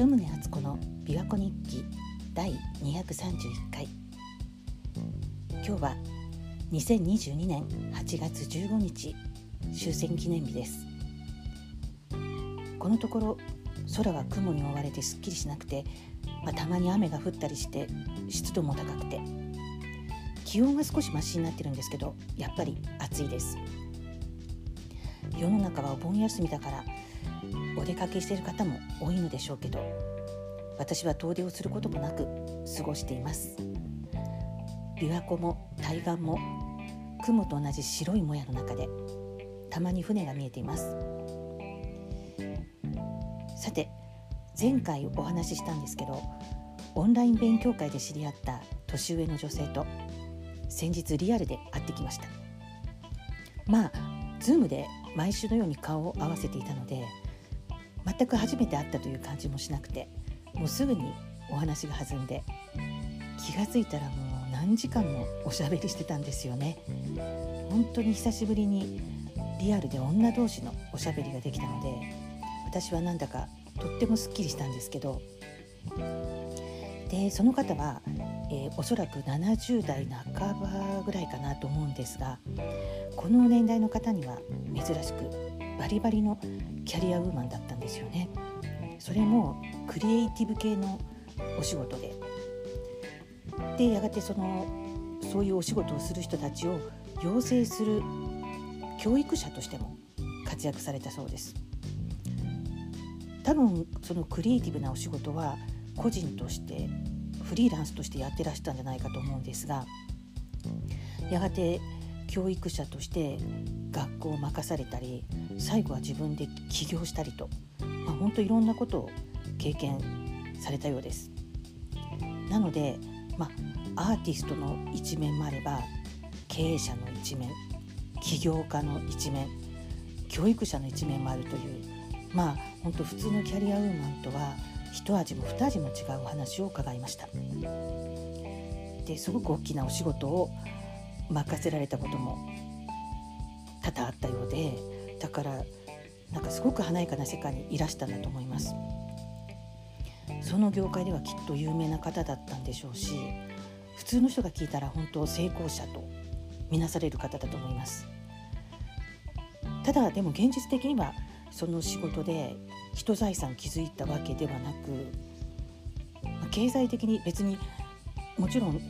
糸宗敦子の琵琶湖日記第231回。今日は2022年8月15日終戦記念日です。このところ空は雲に覆われてすっきりしなくて、まあ、たまに雨が降ったりして湿度も高くて気温は少しマシになってるんですけどやっぱり暑いです。世の中はお盆休みだからお出かけしている方も多いのでしょうけど私は遠出をすることもなく過ごしています。琵琶湖も対岸も雲と同じ白いもやの中でたまに船が見えています。さて前回お話ししたんですけどオンライン勉強会で知り合った年上の女性と先日リアルで会ってきました。まあズームで毎週のように顔を合わせていたので全く初めて会ったという感じもしなくてもうすぐにお話が弾んで気が付いたらもう何時間もおしゃべりしてたんですよね。本当に久しぶりにリアルで女同士のおしゃべりができたので私はなんだかとってもすっきりしたんですけどでその方は、えー、おそらく70代半ばぐらいかなと思うんですがこの年代の方には珍しくバリバリのキャリアウーマンだったんですよね。それもクリエイティブ系のお仕事ででやがてそのそういうお仕事をする人たちを養成する教育者としても活躍されたそうです多分そのクリエイティブなお仕事は個人としてフリーランスとしてやってらしたんじゃないかと思うんですがやがて教育者として学校を任されたり最後は自分で起業したりと、まあ、本当いろんなことを経験されたようです。なので、まあ、アーティストの一面もあれば経営者の一面起業家の一面教育者の一面もあるというまあ本当普通のキャリアウーマンとは一味も二味も違うお話を伺いましたですごく大きなお仕事を任せられたことも多々あったようでだからなんかすごく華やかな世界にいらしたんだと思います。その業界ではきっと有名な方だったんでしょうし普通の人が聞いたら本当成功者とみなされる方だと思います。ただでも現実的にはその仕事で人財産築いたわけではなく経済的に別にもちろん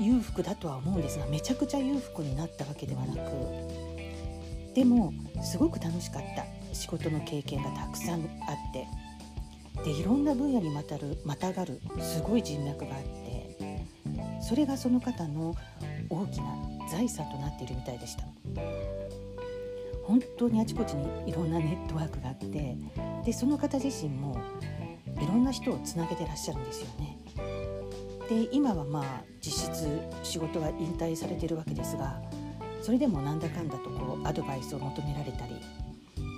裕福だとは思うんですがめちゃくちゃ裕福になったわけではなくでもすごく楽しかった。仕事の経験がたくさんあって。でいろんな分野にまたるまたがるすごい人脈があってそれがその方の大きな財産となっているみたいでした。本当にあちこちにいろんなネットワークがあってでその方自身もいろんな人をつなげてらっしゃるんですよね。で今はまあ実質仕事は引退されてるわけですがそれでもなんだかんだとこうアドバイスを求められたり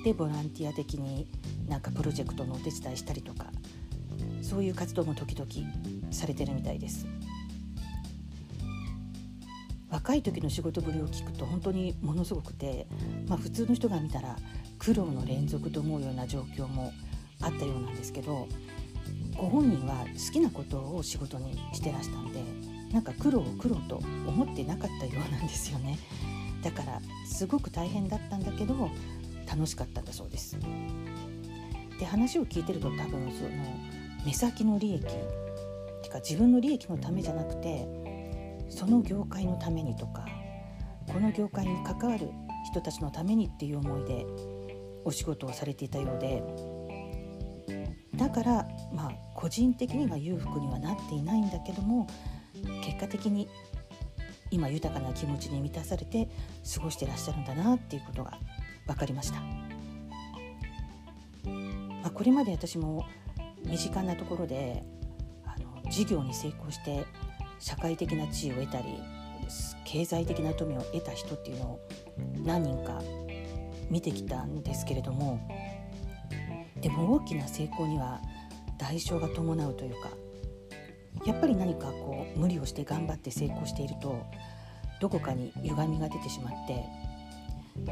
でボランティア的になんかプロジェクトのお手伝いしたりとかそういう活動も時々されてるみたいです。若い時の仕事ぶりを聞くと本当にものすごくて、まあ、普通の人が見たら苦労の連続と思うような状況もあったようなんですけどご本人は好きなことを仕事にしてらしたんでなんか苦労苦労と思ってなかったようなんですよね。だからすごく大変だったんだけど楽しかったんだそうです。で話を聞いてると多分その目先の利益てか自分の利益のためじゃなくてその業界のためにとかこの業界に関わる人たちのためにっていう思いでお仕事をされていたようでだからまあ個人的には裕福にはなっていないんだけども結果的に今豊かな気持ちに満たされて過ごしてらっしゃるんだなっていうことが分かりました、まあ、これまで私も身近なところであの事業に成功して社会的な地位を得たり経済的な富を得た人っていうのを何人か見てきたんですけれどもでも大きな成功には代償が伴うというかやっぱり何かこう無理をして頑張って成功しているとどこかに歪みが出てしまって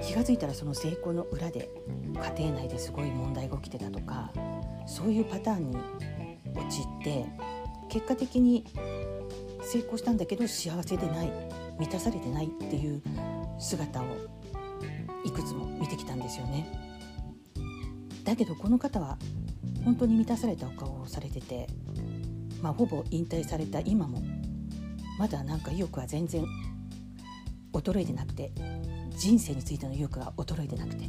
気が付いたらその成功の裏で家庭内ですごい問題が起きてたとかそういうパターンに陥って結果的に成功したんだけど幸せでない満たされてないっていう姿をいくつも見てきたんですよね。だけどこの方は本当に満たされたお顔をされてて、まあ、ほぼ引退された今もまだなんか意欲は全然衰えてなくて人生についての意欲が衰えてなくて、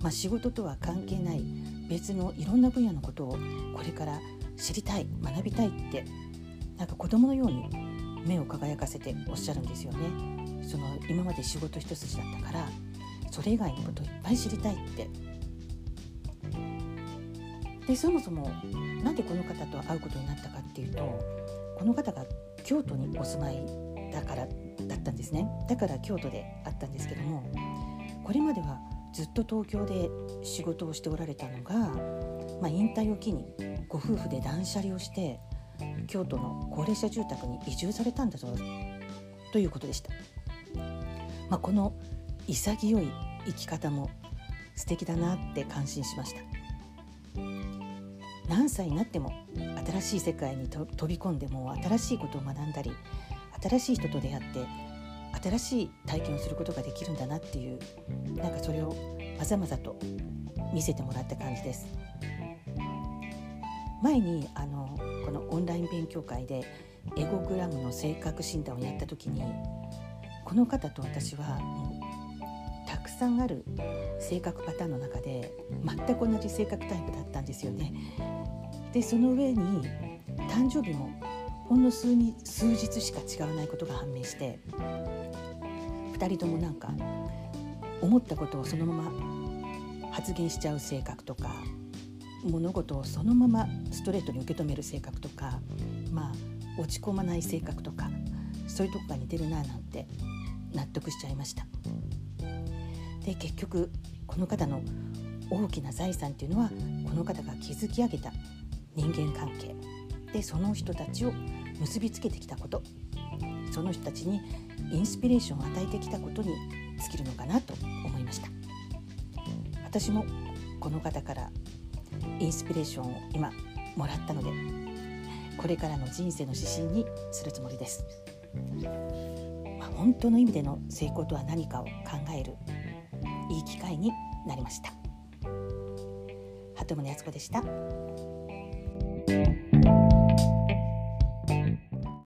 まあ、仕事とは関係ない別のいろんな分野のことをこれから知りたい学びたいってなんか子供のように目を輝かせておっしゃるんですよね。その今まで仕事一筋だったからそれ以外のこといっぱい知りたいってでそもそもなんでこの方と会うことになったかっていうとこの方が京都にお住まいだからだったんですね。だから京都で会ったんですけどもこれまではずっと東京で仕事をしておられたのが、まあ、引退を機にご夫婦で断捨離をして京都の高齢者住宅に移住されたんだぞということでした、まあ、この潔い生き方も素敵だなって感心しました何歳になっても新しい世界に飛び込んでも新しいことを学んだり新しい人と出会って新しい体験をすることができるんだなっていうなんかそれをまざまざと見せてもらった感じです。前にあのこのオンライン勉強会でエゴグラムの性格診断をやった時にこの方と私はさんある性格パターンの中で全く同じ性格タイプだったんですよね。でその上に誕生日もほんの数に数日しか違わないことが判明して2人ともなんか思ったことをそのまま発言しちゃう性格とか物事をそのままストレートに受け止める性格とかまあ落ち込まない性格とかそういうとこが似てるななんて納得しちゃいました。で結局この方の大きな財産っていうのはこの方が築き上げた人間関係。でその人たちを結びつけてきたこと。その人たちにインスピレーションを与えてきたことに尽きるのかなと思いました。私もこの方からインスピレーションを今もらったのでこれからの人生の指針にするつもりです、まあ、本当の意味での成功とは何かを考えるいい機会になりました。鳩宗敦子でした。